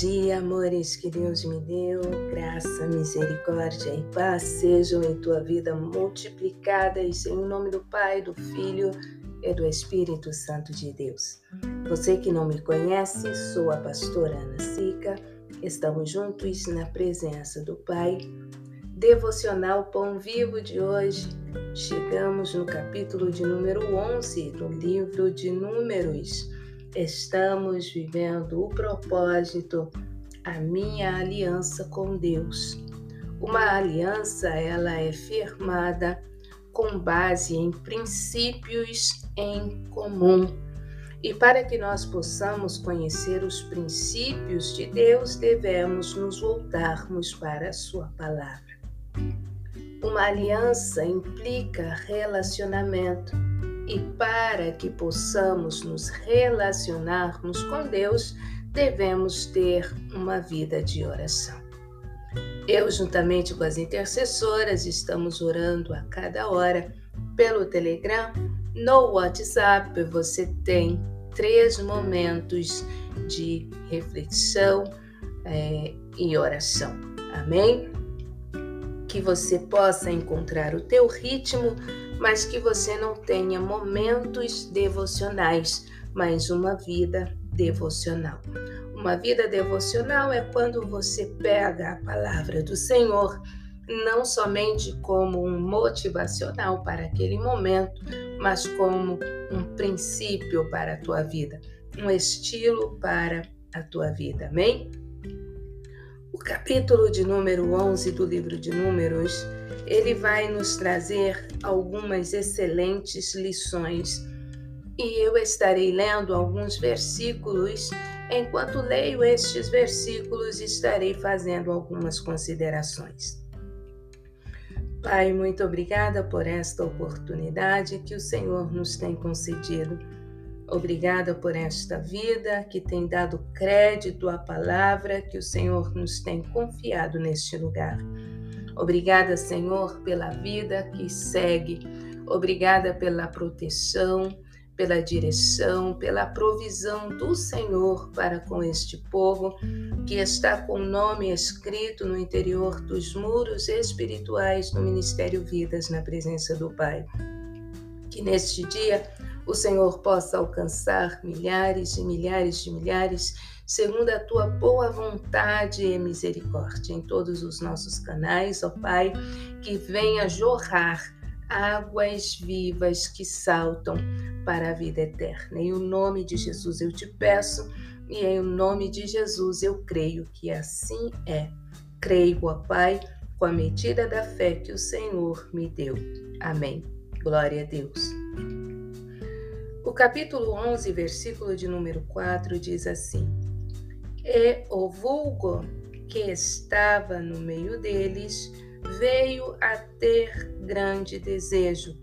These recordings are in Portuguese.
dia, amores que Deus me deu, graça, misericórdia e paz sejam em tua vida multiplicadas em nome do Pai, do Filho e do Espírito Santo de Deus. Você que não me conhece, sou a pastora Ana Sica. Estamos juntos na presença do Pai. Devocional Pão Vivo de hoje. Chegamos no capítulo de número 11 do livro de Números estamos vivendo o propósito, a minha aliança com Deus. Uma aliança, ela é firmada com base em princípios em comum. E para que nós possamos conhecer os princípios de Deus, devemos nos voltarmos para a sua palavra. Uma aliança implica relacionamento e para que possamos nos relacionarmos com Deus, devemos ter uma vida de oração. Eu, juntamente com as intercessoras, estamos orando a cada hora pelo Telegram. No WhatsApp, você tem três momentos de reflexão é, e oração. Amém? Que você possa encontrar o teu ritmo mas que você não tenha momentos devocionais, mas uma vida devocional. Uma vida devocional é quando você pega a palavra do Senhor não somente como um motivacional para aquele momento, mas como um princípio para a tua vida, um estilo para a tua vida. Amém? O capítulo de número 11 do livro de Números, ele vai nos trazer algumas excelentes lições. E eu estarei lendo alguns versículos. Enquanto leio estes versículos, estarei fazendo algumas considerações. Pai, muito obrigada por esta oportunidade que o Senhor nos tem concedido Obrigada por esta vida que tem dado crédito à palavra que o Senhor nos tem confiado neste lugar. Obrigada, Senhor, pela vida que segue. Obrigada pela proteção, pela direção, pela provisão do Senhor para com este povo que está com o nome escrito no interior dos muros espirituais do Ministério Vidas na presença do Pai. Que neste dia o Senhor possa alcançar milhares e milhares de milhares, segundo a tua boa vontade e misericórdia, em todos os nossos canais, ó Pai, que venha jorrar águas vivas que saltam para a vida eterna. Em o nome de Jesus eu te peço, e em o nome de Jesus eu creio que assim é. Creio, ó Pai, com a medida da fé que o Senhor me deu. Amém. Glória a Deus. O capítulo 11, versículo de número 4 diz assim: E o vulgo que estava no meio deles veio a ter grande desejo,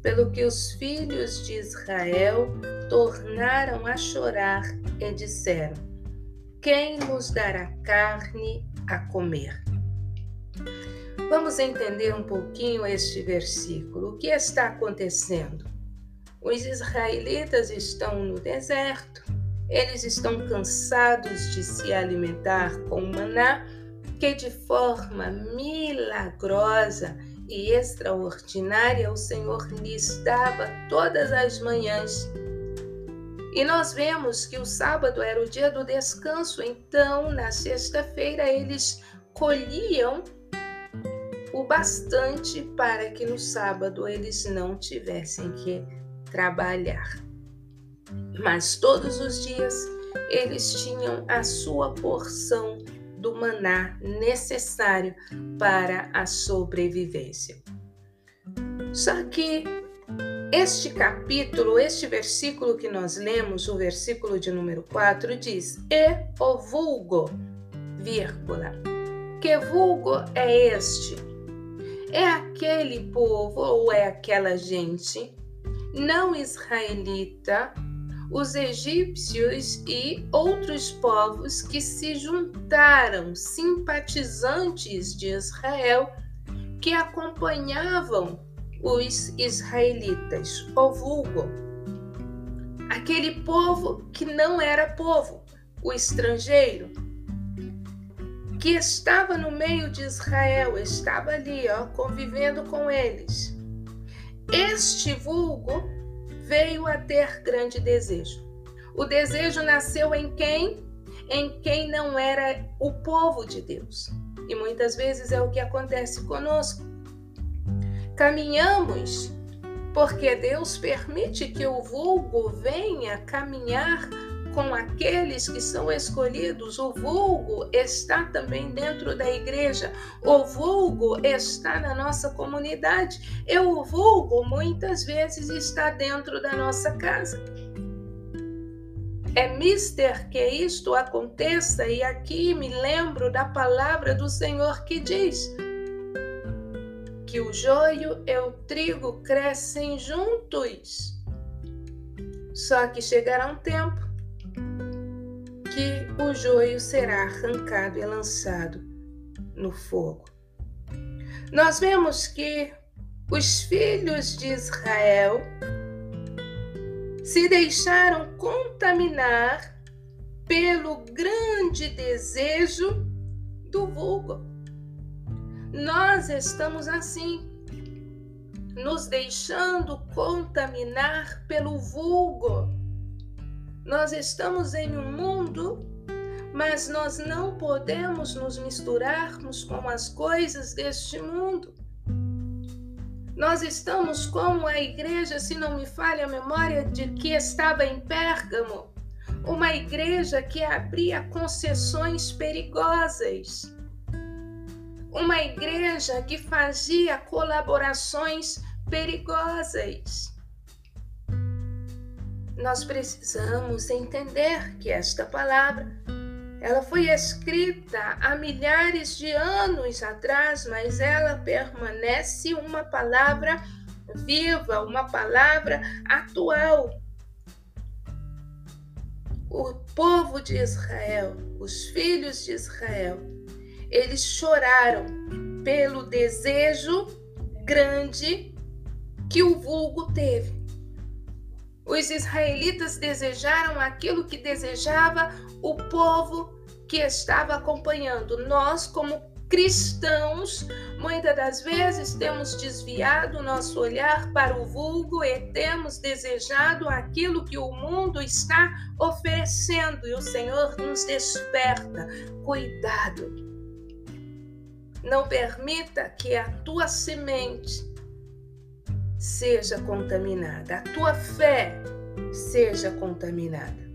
pelo que os filhos de Israel tornaram a chorar e disseram: Quem nos dará carne a comer? Vamos entender um pouquinho este versículo. O que está acontecendo? Os israelitas estão no deserto, eles estão cansados de se alimentar com maná, que de forma milagrosa e extraordinária o Senhor lhes dava todas as manhãs. E nós vemos que o sábado era o dia do descanso, então na sexta-feira eles colhiam o bastante para que no sábado eles não tivessem que trabalhar. Mas todos os dias eles tinham a sua porção do maná necessário para a sobrevivência. Só que este capítulo, este versículo que nós lemos, o versículo de número 4, diz: E o vulgo, vírgula. Que vulgo é este? É aquele povo ou é aquela gente não israelita, os egípcios e outros povos que se juntaram, simpatizantes de Israel, que acompanhavam os israelitas, o vulgo. Aquele povo que não era povo, o estrangeiro, que estava no meio de Israel, estava ali, ó, convivendo com eles. Este vulgo veio a ter grande desejo. O desejo nasceu em quem? Em quem não era o povo de Deus. E muitas vezes é o que acontece conosco. Caminhamos porque Deus permite que o vulgo venha caminhar com aqueles que são escolhidos. O vulgo está também dentro da igreja. O vulgo está na nossa comunidade. E o vulgo muitas vezes está dentro da nossa casa. É mister que isto aconteça, e aqui me lembro da palavra do Senhor que diz: que o joio e o trigo crescem juntos. Só que chegará um tempo que o joio será arrancado e lançado no fogo. Nós vemos que os filhos de Israel se deixaram contaminar pelo grande desejo do vulgo. Nós estamos assim, nos deixando contaminar pelo vulgo. Nós estamos em um mundo, mas nós não podemos nos misturarmos com as coisas deste mundo. Nós estamos como a igreja, se não me falha a memória, de que estava em Pérgamo, uma igreja que abria concessões perigosas uma igreja que fazia colaborações perigosas. Nós precisamos entender que esta palavra ela foi escrita há milhares de anos atrás, mas ela permanece uma palavra viva, uma palavra atual. O povo de Israel, os filhos de Israel, eles choraram pelo desejo grande que o vulgo teve. Os israelitas desejaram aquilo que desejava o povo que estava acompanhando. Nós, como cristãos, muitas das vezes temos desviado nosso olhar para o vulgo e temos desejado aquilo que o mundo está oferecendo e o Senhor nos desperta. Cuidado não permita que a tua semente seja contaminada, a tua fé seja contaminada.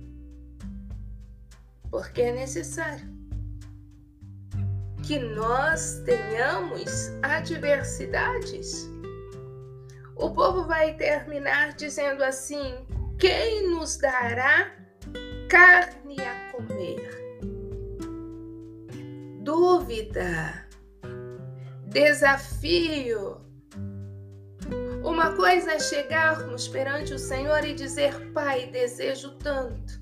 Porque é necessário que nós tenhamos adversidades. O povo vai terminar dizendo assim: quem nos dará carne a comer? Dúvida desafio. Uma coisa é chegarmos perante o Senhor e dizer: Pai, desejo tanto.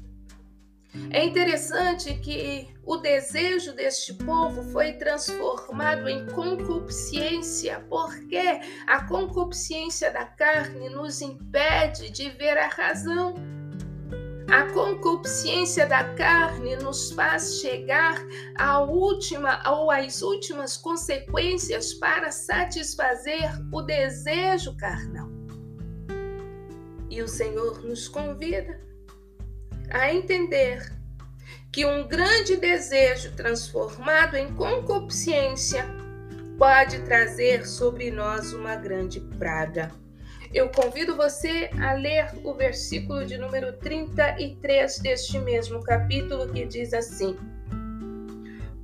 É interessante que o desejo deste povo foi transformado em concupiscência, porque a concupiscência da carne nos impede de ver a razão. A concupiscência da carne nos faz chegar à última ou às últimas consequências para satisfazer o desejo carnal. E o Senhor nos convida a entender que um grande desejo transformado em concupiscência pode trazer sobre nós uma grande praga. Eu convido você a ler o versículo de número 33 deste mesmo capítulo, que diz assim: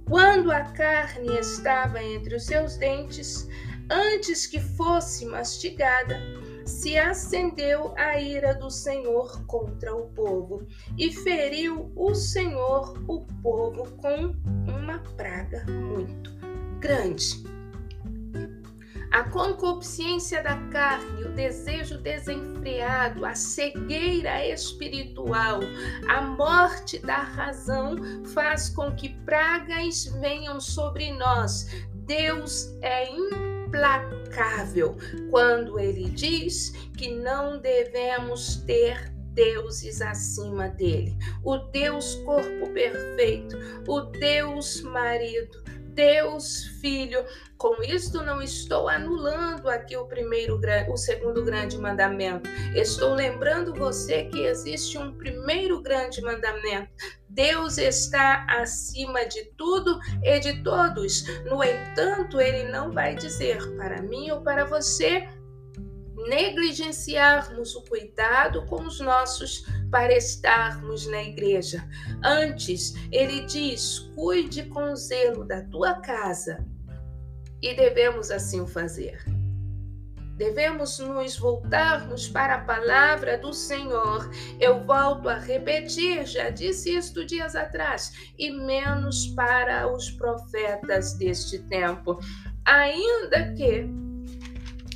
Quando a carne estava entre os seus dentes, antes que fosse mastigada, se acendeu a ira do Senhor contra o povo, e feriu o Senhor o povo com uma praga muito grande. A concupiscência da carne, o desejo desenfreado, a cegueira espiritual, a morte da razão faz com que pragas venham sobre nós. Deus é implacável quando ele diz que não devemos ter deuses acima dele. O Deus corpo perfeito, o Deus marido, Deus Filho. Com isto não estou anulando aqui o primeiro o segundo grande mandamento. Estou lembrando você que existe um primeiro grande mandamento. Deus está acima de tudo e de todos. No entanto, ele não vai dizer para mim ou para você negligenciarmos o cuidado com os nossos para estarmos na igreja. Antes, ele diz: cuide com zelo da tua casa. E devemos assim o fazer. Devemos nos voltarmos para a palavra do Senhor. Eu volto a repetir, já disse isto dias atrás, e menos para os profetas deste tempo. Ainda que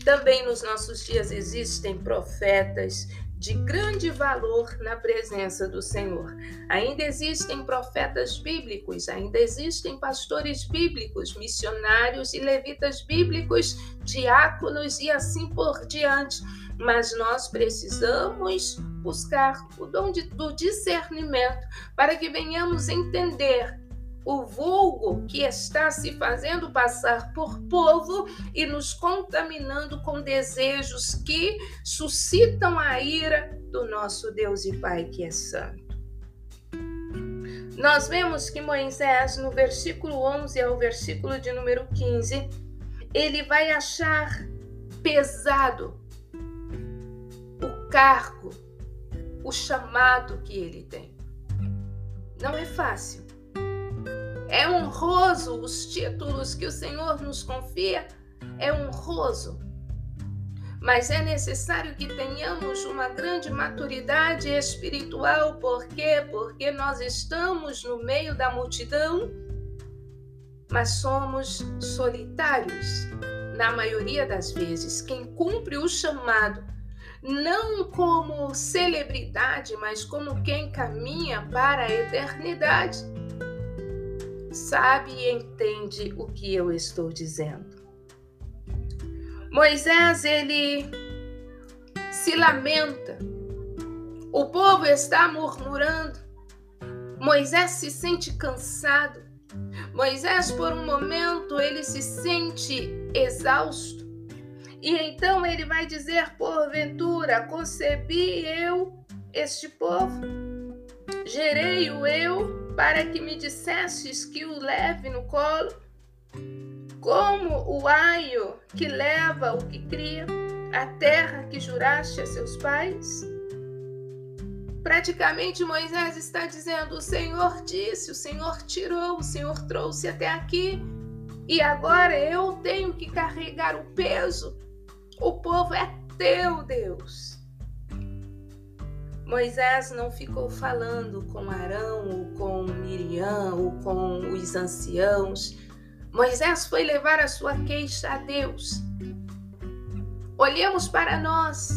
também nos nossos dias existem profetas de grande valor na presença do Senhor. Ainda existem profetas bíblicos, ainda existem pastores bíblicos, missionários e levitas bíblicos, diáconos e assim por diante. Mas nós precisamos buscar o dom de, do discernimento para que venhamos entender o vulgo que está se fazendo passar por povo e nos contaminando com desejos que suscitam a ira do nosso Deus e Pai que é santo. Nós vemos que Moisés, no versículo 11 ao versículo de número 15, ele vai achar pesado o cargo, o chamado que ele tem. Não é fácil. É honroso os títulos que o Senhor nos confia, é honroso. Mas é necessário que tenhamos uma grande maturidade espiritual, por quê? Porque nós estamos no meio da multidão, mas somos solitários. Na maioria das vezes, quem cumpre o chamado não como celebridade, mas como quem caminha para a eternidade sabe e entende o que eu estou dizendo. Moisés, ele se lamenta. O povo está murmurando. Moisés se sente cansado. Moisés, por um momento, ele se sente exausto. E então ele vai dizer: Porventura, concebi eu este povo, gerei-o eu para que me dissestes que o leve no colo, como o aio que leva o que cria, a terra que juraste a seus pais? Praticamente Moisés está dizendo: o Senhor disse, o Senhor tirou, o Senhor trouxe até aqui, e agora eu tenho que carregar o peso. O povo é teu, Deus. Moisés não ficou falando com Arão, ou com Miriam, ou com os anciãos. Moisés foi levar a sua queixa a Deus. Olhemos para nós.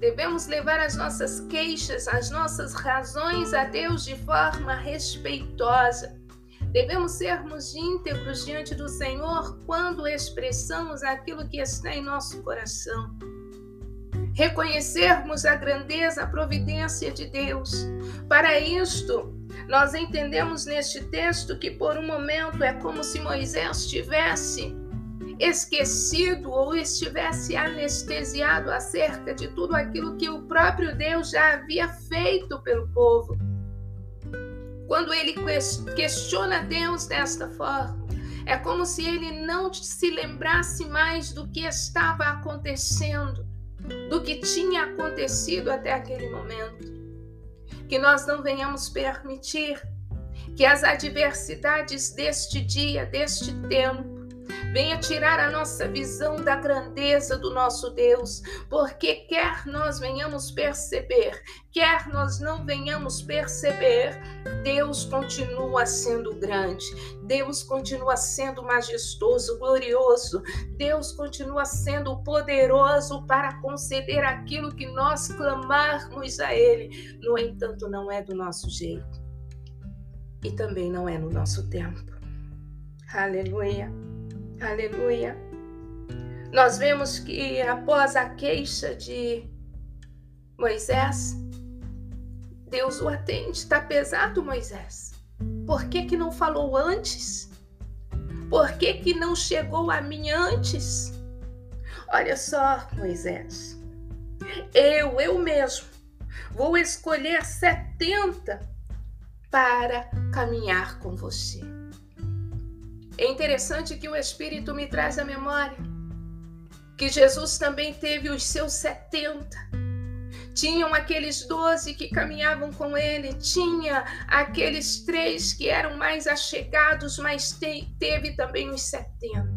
Devemos levar as nossas queixas, as nossas razões a Deus de forma respeitosa. Devemos sermos íntegros diante do Senhor quando expressamos aquilo que está em nosso coração reconhecermos a grandeza, a providência de Deus. Para isto, nós entendemos neste texto que por um momento é como se Moisés tivesse esquecido ou estivesse anestesiado acerca de tudo aquilo que o próprio Deus já havia feito pelo povo. Quando ele questiona Deus desta forma, é como se ele não se lembrasse mais do que estava acontecendo do que tinha acontecido até aquele momento. Que nós não venhamos permitir que as adversidades deste dia, deste tempo, Venha tirar a nossa visão da grandeza do nosso Deus, porque quer nós venhamos perceber, quer nós não venhamos perceber, Deus continua sendo grande, Deus continua sendo majestoso, glorioso, Deus continua sendo poderoso para conceder aquilo que nós clamarmos a Ele. No entanto, não é do nosso jeito e também não é no nosso tempo. Aleluia. Aleluia. Nós vemos que após a queixa de Moisés, Deus o atende. Está pesado, Moisés. Por que, que não falou antes? Por que, que não chegou a mim antes? Olha só, Moisés, eu, eu mesmo, vou escolher 70 para caminhar com você. É interessante que o Espírito me traz à memória que Jesus também teve os seus 70 tinham aqueles doze que caminhavam com ele, tinha aqueles três que eram mais achegados, mas te, teve também os setenta.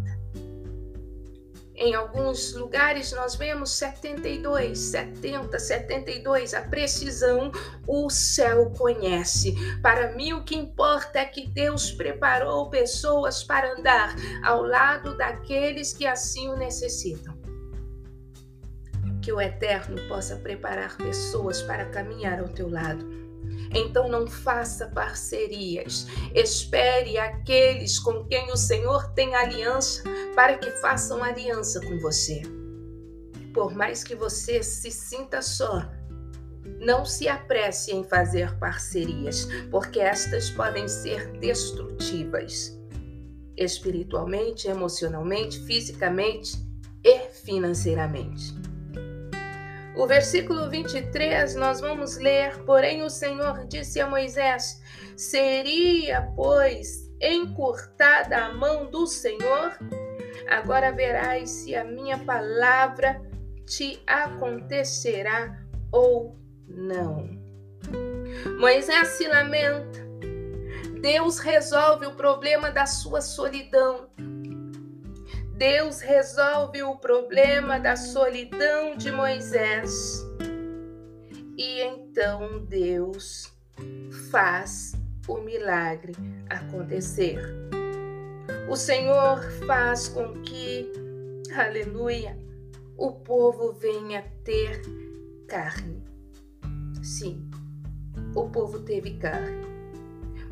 Em alguns lugares nós vemos 72, 70, 72. A precisão o céu conhece. Para mim, o que importa é que Deus preparou pessoas para andar ao lado daqueles que assim o necessitam que o Eterno possa preparar pessoas para caminhar ao teu lado. Então não faça parcerias. Espere aqueles com quem o Senhor tem aliança para que façam aliança com você. Por mais que você se sinta só, não se apresse em fazer parcerias, porque estas podem ser destrutivas espiritualmente, emocionalmente, fisicamente e financeiramente. O versículo 23 nós vamos ler: Porém, o Senhor disse a Moisés: Seria, pois, encurtada a mão do Senhor? Agora verás se a minha palavra te acontecerá ou não. Moisés se lamenta. Deus resolve o problema da sua solidão. Deus resolve o problema da solidão de Moisés. E então Deus faz o milagre acontecer. O Senhor faz com que, aleluia, o povo venha ter carne. Sim, o povo teve carne.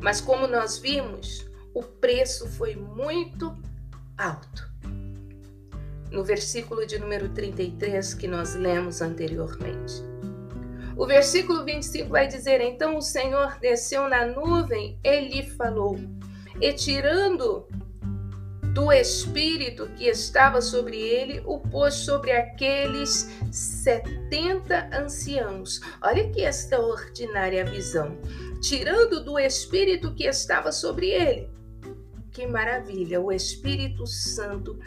Mas como nós vimos, o preço foi muito alto no versículo de número 33 que nós lemos anteriormente. O versículo 25 vai dizer: Então o Senhor desceu na nuvem e lhe falou, e tirando do espírito que estava sobre ele, o pôs sobre aqueles setenta anciãos. Olha que extraordinária visão. Tirando do espírito que estava sobre ele. Que maravilha! O Espírito Santo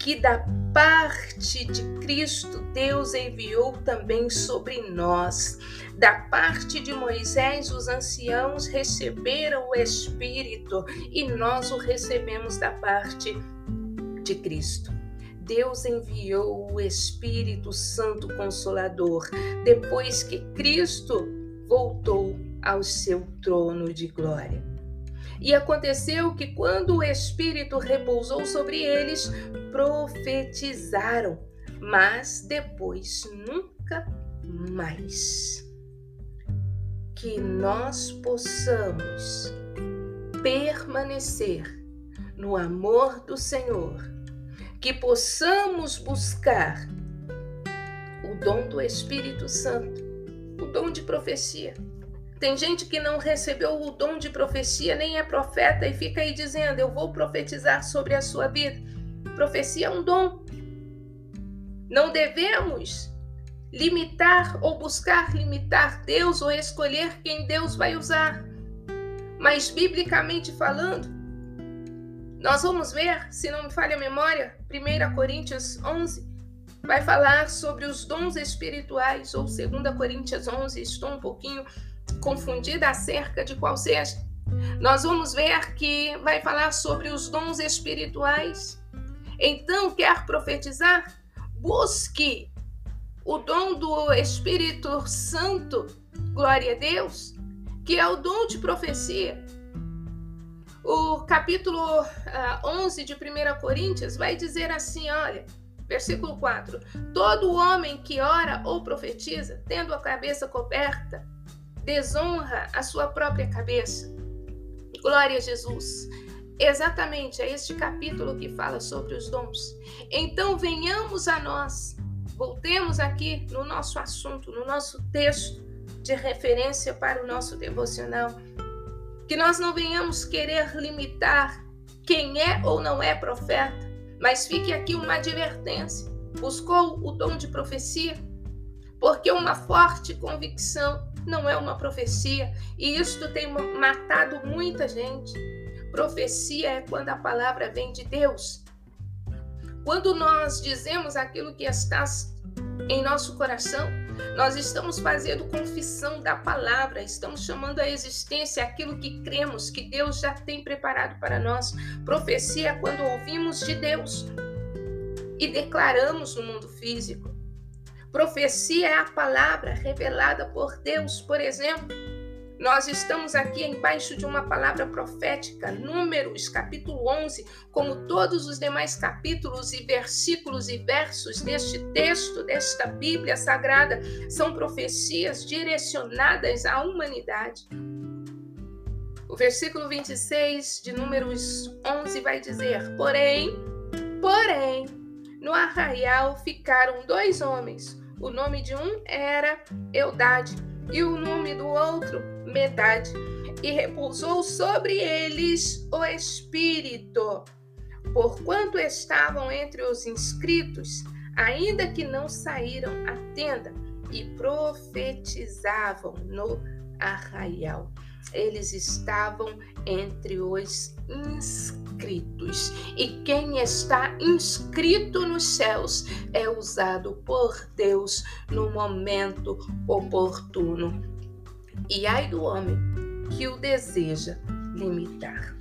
que da parte de Cristo Deus enviou também sobre nós. Da parte de Moisés, os anciãos receberam o Espírito e nós o recebemos da parte de Cristo. Deus enviou o Espírito Santo Consolador depois que Cristo voltou ao seu trono de glória. E aconteceu que, quando o Espírito repousou sobre eles, profetizaram, mas depois nunca mais. Que nós possamos permanecer no amor do Senhor, que possamos buscar o dom do Espírito Santo, o dom de profecia tem gente que não recebeu o dom de profecia, nem é profeta e fica aí dizendo: Eu vou profetizar sobre a sua vida. Profecia é um dom. Não devemos limitar ou buscar limitar Deus ou escolher quem Deus vai usar. Mas, biblicamente falando, nós vamos ver, se não me falha a memória, 1 Coríntios 11 vai falar sobre os dons espirituais, ou 2 Coríntios 11, estou um pouquinho confundida acerca de qual seja. Nós vamos ver que vai falar sobre os dons espirituais. Então, quer profetizar? Busque o dom do Espírito Santo, glória a Deus, que é o dom de profecia. O capítulo 11 ah, de 1 Coríntios vai dizer assim: olha, versículo 4: Todo homem que ora ou profetiza, tendo a cabeça coberta, desonra a sua própria cabeça. Glória a Jesus. Exatamente, é este capítulo que fala sobre os dons. Então, venhamos a nós, voltemos aqui no nosso assunto, no nosso texto de referência para o nosso devocional. Que nós não venhamos querer limitar quem é ou não é profeta. Mas fique aqui uma advertência: buscou o dom de profecia? Porque uma forte convicção não é uma profecia, e isto tem matado muita gente. Profecia é quando a palavra vem de Deus. Quando nós dizemos aquilo que está em nosso coração, nós estamos fazendo confissão da palavra, estamos chamando a existência aquilo que cremos que Deus já tem preparado para nós. Profecia é quando ouvimos de Deus e declaramos no mundo físico. Profecia é a palavra revelada por Deus, por exemplo. Nós estamos aqui embaixo de uma palavra profética, Números, capítulo 11, como todos os demais capítulos e versículos e versos deste texto, desta Bíblia sagrada, são profecias direcionadas à humanidade. O versículo 26 de Números 11 vai dizer: Porém, porém, no arraial ficaram dois homens. O nome de um era Eudade e o nome do outro Medade. E repousou sobre eles o Espírito, porquanto estavam entre os inscritos, ainda que não saíram à tenda, e profetizavam no arraial. Eles estavam entre os inscritos. E quem está inscrito nos céus é usado por Deus no momento oportuno. E ai do homem que o deseja limitar.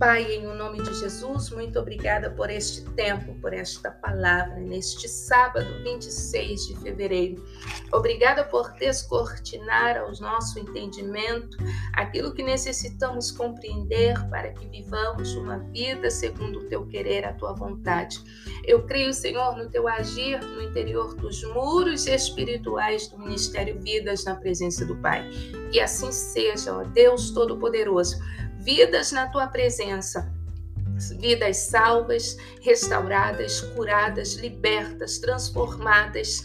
Pai, em o nome de Jesus, muito obrigada por este tempo, por esta palavra, neste sábado 26 de fevereiro. Obrigada por descortinar ao nosso entendimento aquilo que necessitamos compreender para que vivamos uma vida segundo o teu querer, a tua vontade. Eu creio, Senhor, no teu agir no interior dos muros espirituais do Ministério Vidas na presença do Pai. Que assim seja, ó Deus Todo-Poderoso vidas na tua presença. Vidas salvas, restauradas, curadas, libertas, transformadas,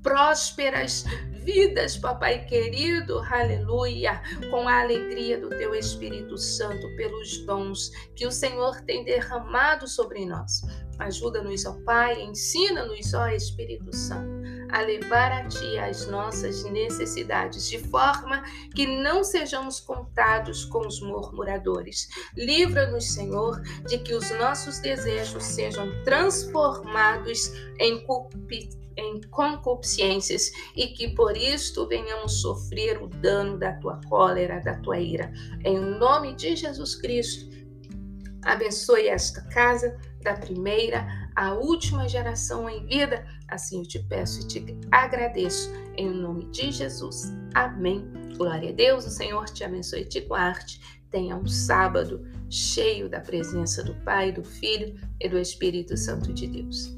prósperas, vidas, papai querido, aleluia, com a alegria do teu Espírito Santo, pelos dons que o Senhor tem derramado sobre nós. Ajuda-nos, ó Pai, ensina-nos, ó Espírito Santo, a levar a Ti as nossas necessidades, de forma que não sejamos contados com os murmuradores. Livra-nos, Senhor, de que os nossos desejos sejam transformados em em concupiscências e que por isto venhamos sofrer o dano da tua cólera, da tua ira. Em nome de Jesus Cristo, abençoe esta casa, da primeira à última geração em vida. Assim eu te peço e te agradeço. Em nome de Jesus. Amém. Glória a Deus. O Senhor te abençoe e te guarde. Tenha um sábado cheio da presença do Pai, do Filho e do Espírito Santo de Deus.